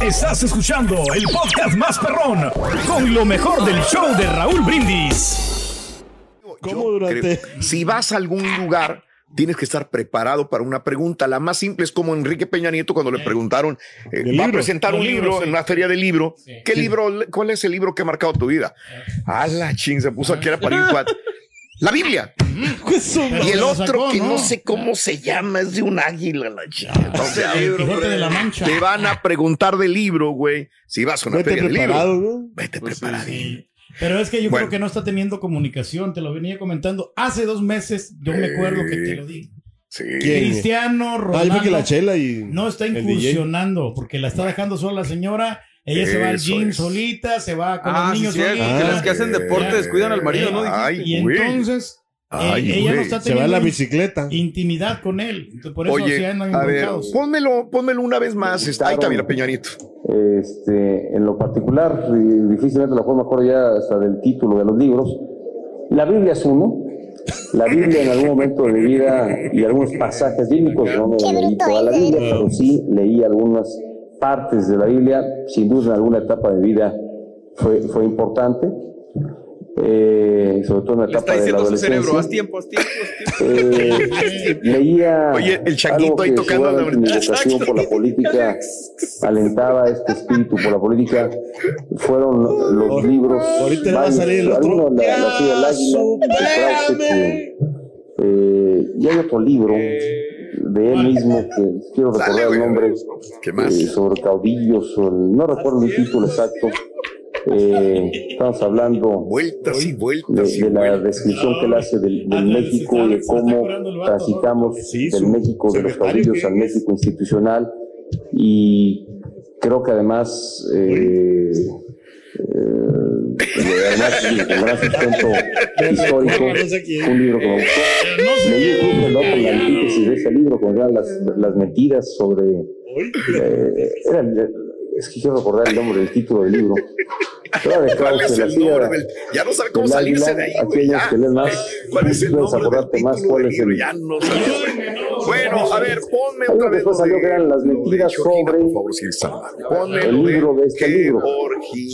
Estás escuchando el podcast más perrón con lo mejor del show de Raúl Brindis. ¿Cómo Yo durante- creo- si vas a algún lugar, tienes que estar preparado para una pregunta. La más simple es como Enrique Peña Nieto cuando le preguntaron, eh, va a presentar un libro, libro sí. en una feria de libro. ¿Qué Sí. libro, cuál es el libro que ha marcado tu vida? A la ching, se puso aquí era para ir cuat- La Biblia. Y el otro sacó, que no ¿no? sé cómo se llama, es de un águila, la chica. Entonces, El Quijote de la Mancha. te van a preguntar del libro, güey. Si vas a una Vete feria libro, ¿no? vete Pues preparado. Sí. Pero es que yo Bueno. creo que no está teniendo comunicación, te lo venía comentando. Hace dos meses yo me acuerdo que te lo dije. Sí. ¿Quién? Cristiano Ah, Ronaldo fue que la chela y. no está incursionando porque la está dejando sola la señora. Ella se va al Eso gym es. solita, se va con Ah, los sí, niños cierto. solita. Ah. que los que hacen deporte descuidan al marido, ¿no? Ay, y güey. entonces eh, Ay, ella no está Se va teniendo la bicicleta. intimidad con él. Entonces, por eso Oye, se andan a ver, pónmelo, pónmelo una vez más. Está, ahí está, mira, Peñanito. Este, en lo particular, difícilmente lo puedo mejor ya hasta del título de los libros, la Biblia es uno. La Biblia en algún momento de mi vida y algunos pasajes bíblicos, no me leí toda la Biblia, pero sí leí algunas partes de la Biblia, sin duda en alguna etapa de vida fue, fue importante, eh, sobre todo en la Le etapa está de la diciendo su cerebro, haz tiempo, haz tiempo, haz tiempo. Eh, leía Oye, el changuito algo ahí que tocando la- mi vocación por la política alentaba este espíritu por la política. Fueron los libros ahorita va a varios, salir el otro. algunos, la, la tía del águila de Krause, que, eh, y hay otro libro de él mismo que quiero recordar el nombre ¿Qué más? eh, sobre caudillos o el- no recuerdo el título exacto. Eh, estamos hablando Vueltas y de, vueltas y de la descripción que él hace del, del México y de cómo transitamos del México de los caudillos ¿qué al? México institucional. Y creo que además eh, eh, con gran sustento histórico un libro que me gustó leí incluso el la antítesis de ese libro con las, las mentiras sobre eh, era el- es que quiero recordar el nombre del título del libro ¿Cuál es el nombre del- Ya no sabe cómo salirse de ahí, güey. hay ya. unos que leen más. ¿Cuál es el nombre del título cuál del es libro? Ya no sabe. Bueno, a ver, ponme otra vez. después salió de- que eran las mentiras sobre por favor. Ponme el libro de este libro.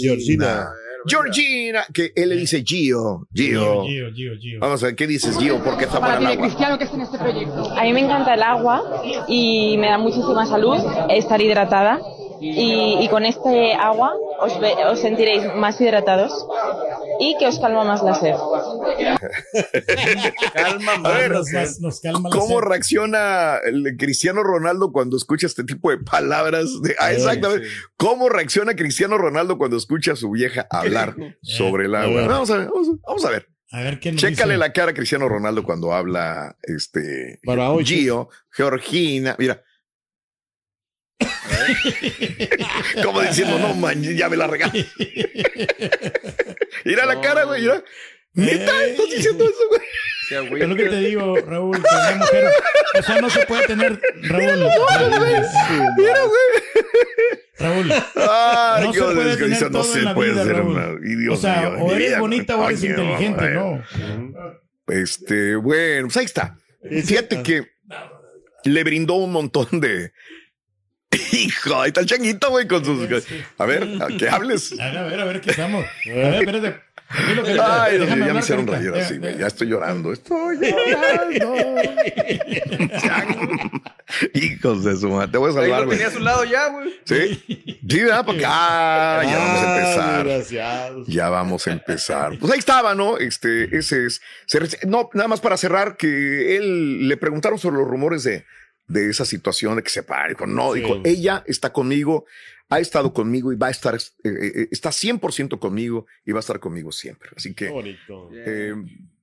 Georgina. Georgina. Que él le dice Gio, Gio. Gio, Gio, Gio. Vamos a ver, ¿qué dices, Gio? ¿Por qué está para el agua? A mí me encanta el agua y me da muchísima salud estar hidratada. Y, y con este agua os, ve- os sentiréis más hidratados y que os calma más la sed. Calma A más. ver, Nos, nos- nos calma la ¿Cómo sed. reacciona el Cristiano Ronaldo cuando escucha este tipo de palabras? De, ah, Eh, exactamente. ¿Cómo reacciona Cristiano Ronaldo cuando escucha a su vieja hablar sobre el agua? Vamos a ver, vamos a, vamos a ver. A ver qué nos Chécale dice. la cara a Cristiano Ronaldo cuando habla este Para hoy. Gio, Georgina, mira. Como diciendo, no man, ya me la regalé. mira la cara, güey, mira. Neta, Eh. estás diciendo eso, güey. Güey. Es lo que te digo, Raúl, que una mujer, o sea, no se puede tener, Raúl. Mira, güey. Raúl. Ay, no se puede tener no todo se en la puede vida, ser Raúl. una- y Dios o sea, mío, o eres vida, bonita o eres inteligente. ¿no? Este, bueno, pues ahí está. Fíjate que le brindó un montón de. Hijo, ahí está el changuito, güey, con sus. A ver, a que hables. A ver, a ver, ¿qué estamos? A ver, espérate. Ay, Dios mío, déjame ya me hicieron reír así, güey. Ya estoy llorando. Estoy llorando. Hijos de su madre. Te voy a salvar, lo güey. tenía a su lado ya, güey. ¿Sí? Sí, ¿verdad? Porque, ah, ya vamos a empezar. Desgraciados. Ya vamos a empezar. Pues ahí estaba, ¿no? Este, ese es. no, nada más para cerrar, que él le preguntaron sobre los rumores de, de esa situación de que se pare. Dijo, no, Sí. dijo, ella está conmigo, ha estado conmigo y va a estar, eh, eh, está 100% conmigo y va a estar conmigo siempre. Así que, bonito. eh,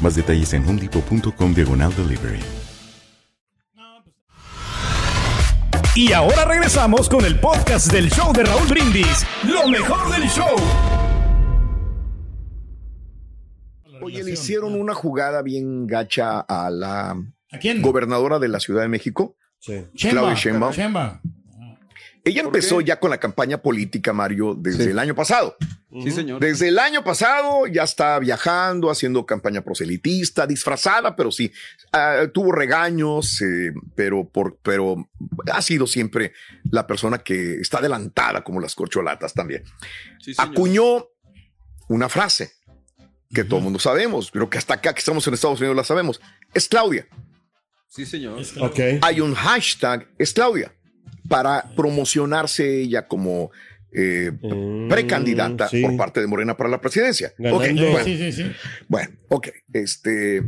Más detalles en homedepot.com diagonal delivery. Y ahora regresamos con el podcast del show de Raúl Brindis. Lo mejor del show. Oye, le hicieron una jugada bien gacha a la ¿A quién? gobernadora de la Ciudad de México, Sí. Chemba. Claudia Sheinbaum. Ella ¿Por empezó qué? ya con la campaña política, Mario, desde Sí. el año pasado. Sí, señor. Desde el año pasado ya está viajando, haciendo campaña proselitista, disfrazada, pero sí, ah, tuvo regaños, eh, pero, por, pero ha sido siempre la persona que está adelantada como las corcholatas también. Sí, señor. Acuñó una frase que todo el mundo sabemos, pero que hasta acá que estamos en Estados Unidos la sabemos. Es Claudia. Sí, señor. Es claro. Ok. Hay un hashtag, es Claudia, para promocionarse ella como eh, Mm, precandidata sí. por parte de Morena para la presidencia. Bueno, sí, sí, sí. bueno, ok, este,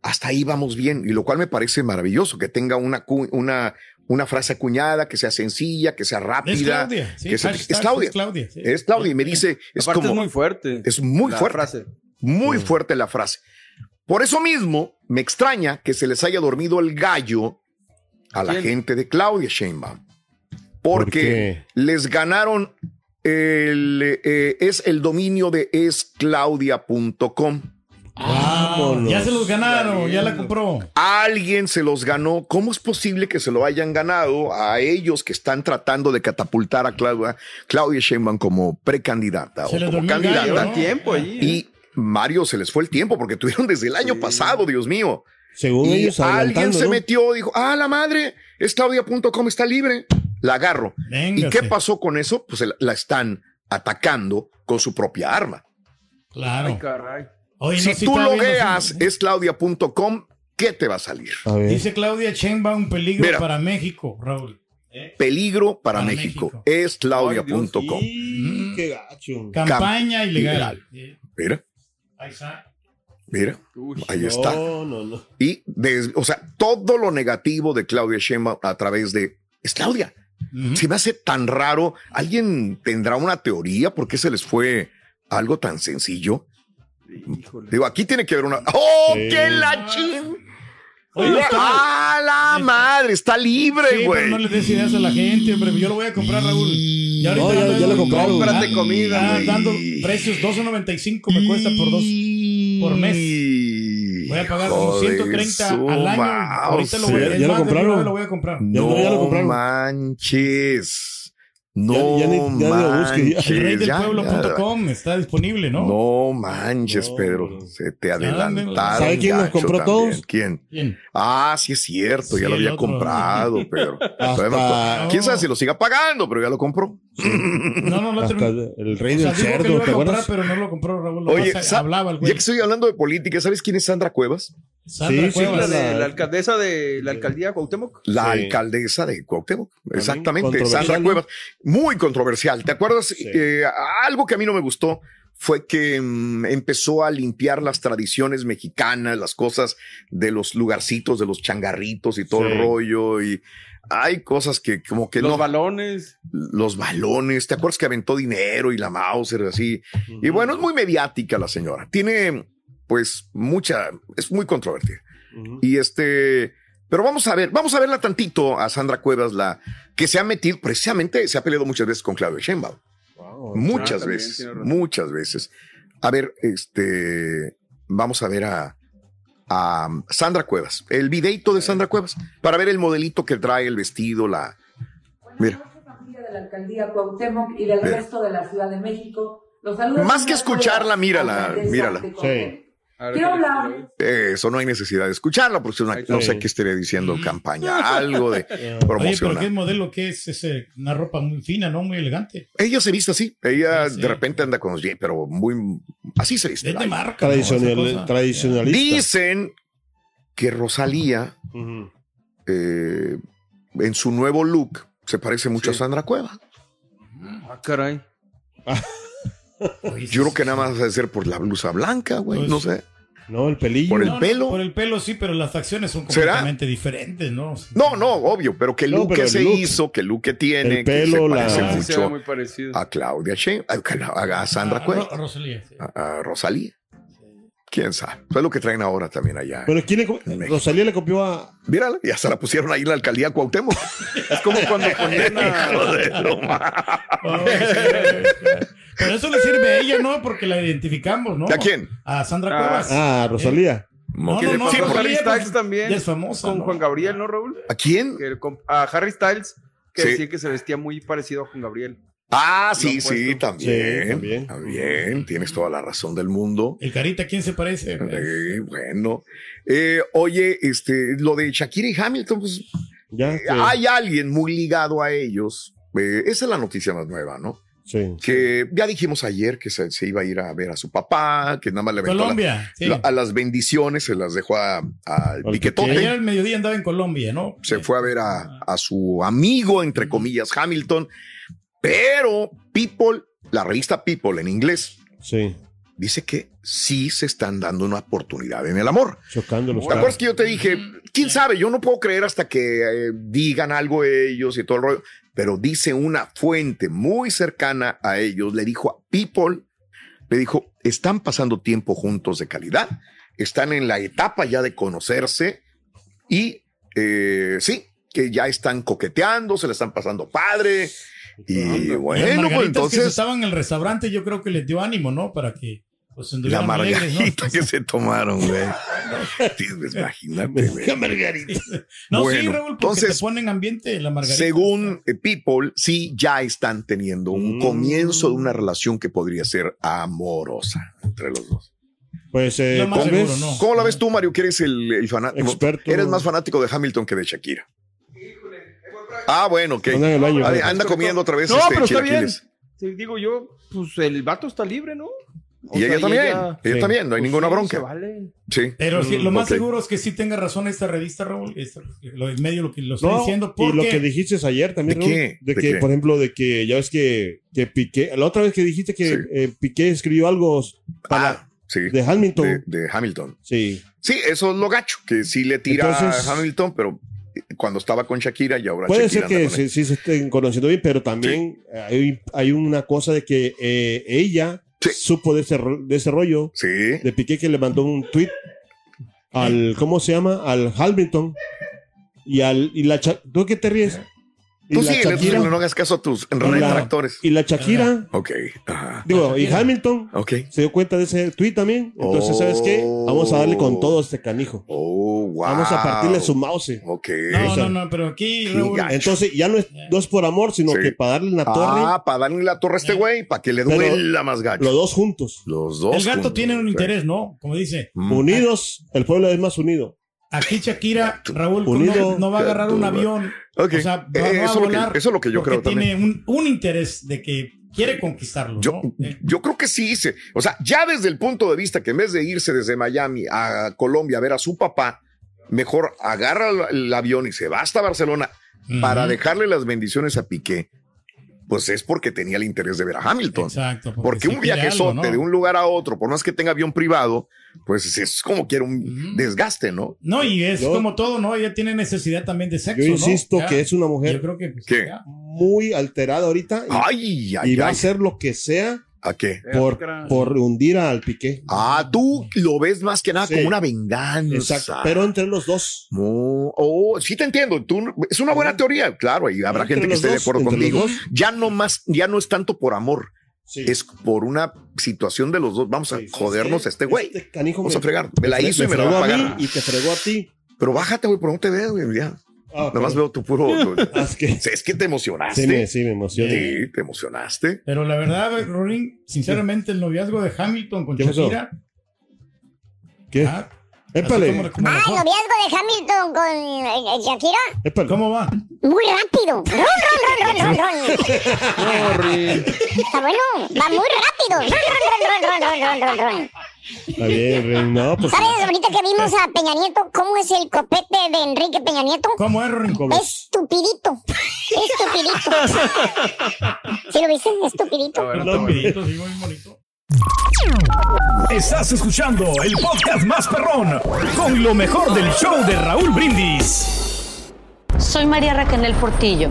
hasta ahí vamos bien, y lo cual me parece maravilloso, que tenga una, una, una frase acuñada, que sea sencilla, que sea Es rápida. Claudia. Sí, que se- hashtag es Claudia. Es Claudia. sí. Es Claudia, y me dice, es Aparte como, es muy fuerte. es muy la fuerte. frase. muy Mm. fuerte la frase. Por eso mismo, me extraña que se les haya dormido el gallo a la quién? gente de Claudia Sheinbaum. ¿Por Porque les ganaron el, eh, es el dominio de esclaudia.com. Vámonos. Ya se los ganaron, ya la compró. Alguien se los ganó. ¿Cómo es posible que se lo hayan ganado a ellos que están tratando de catapultar a Claudia, Claudia Sheinbaum como precandidata Se o como gallo, candidata? ¿no? tiempo allí. ¿eh? Y Mario se les fue el tiempo porque tuvieron desde el año pasado, Dios mío. Según Y ellos alguien se ¿no? metió, dijo, ah, la madre, es claudia.com, está libre. La agarro. ¿Y qué pasó con eso? Pues la- la están atacando con su propia arma. Claro. Ay, caray. Oye, si no, tú logueas sí. es claudia.com, ¿qué te va a salir? A. Dice Claudia Sheinbaum, peligro Mira. para México, Raúl. Peligro para, Para México. México. Es claudia.com. Y- Qué gacho. Campaña Cam- ilegal. ilegal. Sí. Mira, Ahí está. mira, Uy, ahí está. No, no, no. Y, o sea, todo lo negativo de Claudia Sheinbaum a través de, es Claudia. Ujú. Se me hace tan raro. ¿Alguien tendrá una teoría por qué se les fue algo tan sencillo? híjole. Digo, aquí tiene que haber una. ¡Oh, Sí. qué la chin! ¡Ah, la madre! Está libre, Sí, güey. pero no le des ideas a la gente, hombre. Yo lo voy a comprar, Raúl. Y ahorita No, ya- ya lo compraron. Cómprate comida, ah, dando precios 2.95 me cuesta por dos. por mes. Voy a pagar como Hijo de 130 su al año. Ahorita lo voy, ¿Ya- es ya lo compraron? una vez lo voy a comprar. Ya- No ya lo compraron. manches. No Ya- ya ya lo manches, El rey del ya, pueblo.com está disponible, ¿no? No manches, No, Pedro. no. Se te adelantaron. ¿Sabe quién los compró también. todos? ¿Quién? Bien. Ah, sí es cierto, Sí, ya lo había otro. comprado, Pedro. Hasta- no- ¿Quién sabe si lo siga pagando? Pero ya lo compró. No, no, lo Hasta terminó. el rey O sea, del lo cerdo, iba a ¿te comprar, acuerdas? pero no lo compró Raúl. Oye, Oye, hablaba el Ya que estoy hablando de política, ¿sabes quién es Sandra Cuevas? Sandra Sí, sí, La, Cuevas. de, la alcaldesa de la alcaldía Cuauhtémoc. La Sí. alcaldesa de Cuauhtémoc. Exactamente, Sandra. Cuevas. Muy controversial. ¿Te acuerdas? Eh, algo que a mí no me gustó fue que mm, empezó a limpiar las tradiciones mexicanas, las cosas de los lugarcitos, de los changarritos y todo Sí. el rollo. Y hay cosas que como que Los no. balones. los balones. ¿Te acuerdas que aventó dinero y la Mauser así? Y bueno, es muy mediática la señora. Tiene, pues, mucha, es muy controvertida. Y este, pero vamos a ver, vamos a verla tantito a Sandra Cuevas, la que se ha metido, precisamente se ha peleado muchas veces con Claudio Sheinbaum. Wow. Muchas también, veces, muchas veces. A ver, este, vamos a ver a, a Sandra Cuevas, el videito de Sandra Cuevas, para ver el modelito que trae, el vestido, la... Mira. familia de la alcaldía Cuauhtémoc y del resto de la Ciudad de México. Los saludos Más que escucharla, mírala, mírala. ver, Quiero ¿qué le- hablar Eso no hay necesidad de escucharla, porque es una- no sé qué estaría diciendo campaña, algo de Oye, pero promocionar. ¿qué modelo que es? ese una ropa muy fina, ¿no? Muy elegante. Ella se viste así. Ella Sí, sí. de repente anda con los jeans, pero muy así se viste. Es de marca. Tradicional- tradicionalista. Dicen que Rosalía eh, en su nuevo look se parece mucho a. Sandra Cueva. Ah, caray. Oye, Yo creo que nada más debe ser por la blusa blanca, güey. Pues- no sé. No, el pelillo. Por el No, no, pelo. Por el pelo sí, pero las facciones son ¿Será? completamente diferentes, ¿no? No, no, obvio, pero que el look pero que se look. hizo, que el look que tiene, El que pelo, se la- parece sí se ve mucho muy parecido. a Claudia Sheinbaum, a, a Sandra Ah, Cueva, Ro- Rosalía. sí. a, a Rosalía. ¿Quién sabe? Eso es lo que traen ahora también allá. Pero ¿quién le. Rosalía le copió a. Mírala, ya se la pusieron ahí en la alcaldía Cuauhtémoc. Es como cuando ponían a- sí, sí. Pero eso le sirve a ella, ¿no? Porque la identificamos, ¿no? ¿A quién? A Sandra Ah, Cuevas. Ah, Rosalía. No, que no, no, a Rosalía, Harry pues, Styles también. Ya es famosa. Con ¿no? Juan Gabriel, ¿no, Raúl? ¿A quién? A Harry Styles, que Sí. decía que se vestía muy parecido a Juan Gabriel. Ah, sí, sí, también. Sí, también. También, tienes toda la razón del mundo. El carita, ¿a quién se parece? Eh, bueno, Eh, oye, este, lo de Shakira y Hamilton, pues Ya. eh, hay alguien muy ligado a ellos. Eh, esa es la noticia más nueva, ¿no? Sí. Que ya dijimos ayer que se, se iba a ir a ver a su papá, que nada más le aventó la- Colombia. sí. la- a las bendiciones, se las dejó a- al Al piquetote. Ayer al mediodía andaba en Colombia, ¿no? se fue a ver a, a su amigo, entre comillas, Hamilton, pero People, la revista People en inglés, Sí. dice que sí se están dando una oportunidad en el amor. Chocando los ¿Te acuerdas que yo te dije, quién sabe, yo no puedo creer hasta que eh, digan algo ellos y todo el rollo, pero dice una fuente muy cercana a ellos, le dijo a People, le dijo, están pasando tiempo juntos de calidad, están en la etapa ya de conocerse y eh, sí, que ya están coqueteando, se le están pasando padre. Y bueno, pues margaritas que entonces estaban en el restaurante, yo creo que les dio ánimo, ¿no? Para que pues la alegres, ¿no? margarita que se tomaron, güey. Sí, pues, Imagínate, güey. margarita. No, sí, Bueno, Raúl, porque entonces, te ponen ambiente la margarita. Según eh, People, sí ya están teniendo un Mm. comienzo de una relación que podría ser amorosa entre los dos. Pues eh, seguro, vez. no. ¿Cómo la ves tú, Mario, que eres el, el fanático? Experto. Eres más fanático de Hamilton que de Shakira. Ah, bueno, ok. Anda baño, Anda- anda comiendo otra vez No, este, pero está bien. Sí, digo yo, pues el vato está libre, ¿no? O Y sea, ella también. ella- Ella Sí. también, no hay pues ninguna sí, bronca. vale. Sí. Pero sí, lo más ok. seguro es que sí tenga razón esta revista, Raúl. esta- lo del medio lo que lo estoy No, diciendo. y lo Porque que dijiste ayer también, ¿De Raúl, qué? de ¿De que, qué? por ejemplo, de que ya ves que, que Piqué, la otra vez que dijiste que Sí. eh, Piqué escribió algo para, Ah, sí. de Hamilton. De, de Hamilton. Sí. Sí, eso es lo gacho, que sí le tira Entonces- a Hamilton, pero cuando estaba con Shakira y ahora Puede Shakira ser que sí, sí se estén conociendo bien, pero también hay, hay una cosa de que eh, ella Sí. supo de ese, de ese rollo Sí. de Piqué que le mandó un tweet al, ¿cómo se llama? Al Hamilton y al, y la ¿tú qué te ríes? Y Tú la síguele, tú Shakira. no hagas caso a tus la- retractores. Y la Shakira, Ok. Ajá. digo, y Hamilton, Ok. se dio cuenta de ese tweet también. Entonces, ¿sabes qué? Vamos a darle con todo este canijo. Oh, wow. Vamos a partirle su mouse. Ok. No, O sea, no, no, pero aquí, Raúl. Entonces, ya no es, no es por amor, sino Sí. que para darle una torre, Ah, para darle la torre a este güey, para que le duela más gacho. los dos juntos. Los dos. el gato juntos, tiene un interés, ¿no? Como dice, Mm. Unidos, el pueblo es más unido. Aquí Shakira, Raúl, Unido. no, va a agarrar un avión. O sea, va, Eh, va a lo que, volar. eso es lo que yo creo también. tiene un, un interés de que quiere conquistarlo, Yo, ¿no? Eh, yo creo que sí. se- o sea, ya desde el punto de vista que en vez de irse desde Miami a Colombia a ver a su papá, mejor agarra el, el avión y se va hasta Barcelona para dejarle las bendiciones a Piqué. Pues es porque tenía el interés de ver a Hamilton. Exacto. Porque sí un viajezote algo, ¿no? de un lugar a otro, por más que tenga avión privado, pues es como quiera un desgaste, ¿no? No, y es Yo- como todo, ¿no? Ella tiene necesidad también de sexo, Yo ¿no? insisto que es una Yo mujer creo que pues, muy alterada ahorita y, Ay, ay, y va a hacer lo que sea ¿A qué? por, por hundir al Piqué. Ah, tú lo ves más que nada Sí. como una venganza. Exacto. Pero entre los dos. No, oh, sí te entiendo. Tú, es una buena teoría, claro, y habrá Entre gente que esté de acuerdo dos. Ya no más, ya no es tanto por amor, Sí. es por una situación de los dos. Vamos a Sí, ¿sabes jodernos a este güey. Este canijo Vamos me- a fregar. Me la hizo y me la va a a pagar. mí y te fregó a ti. Pero bájate, güey, por no te veo, güey. Ya. Ah, Nada más veo tu puro. Ah, es que te emocionaste. sí me, sí me emociona. Sí, te emocionaste. Pero la verdad, Rorín, sinceramente, el noviazgo de Hamilton con ¿Qué? Shakira. ¿Qué? ah, Épale. como- como Ah, noviazgo de Hamilton con eh, eh, Shakira. Épale. ¿Cómo va? Muy rápido. Ron, ron, ron, ron, ron, ron. Está bueno. Va muy rápido. Ron. Está bien. No, pues. ¿Sabes ahorita que vimos a Peña Nieto cómo es el copete de Enrique Peña Nieto? ¿Cómo es, Rorín? Estupidito. Estupidito. ¿Sí lo viste? Estupidito. Los peditos, sí, muy bonito. Estás escuchando el podcast más perrón con lo mejor del show de Raúl Brindis. Soy María Raquel Portillo.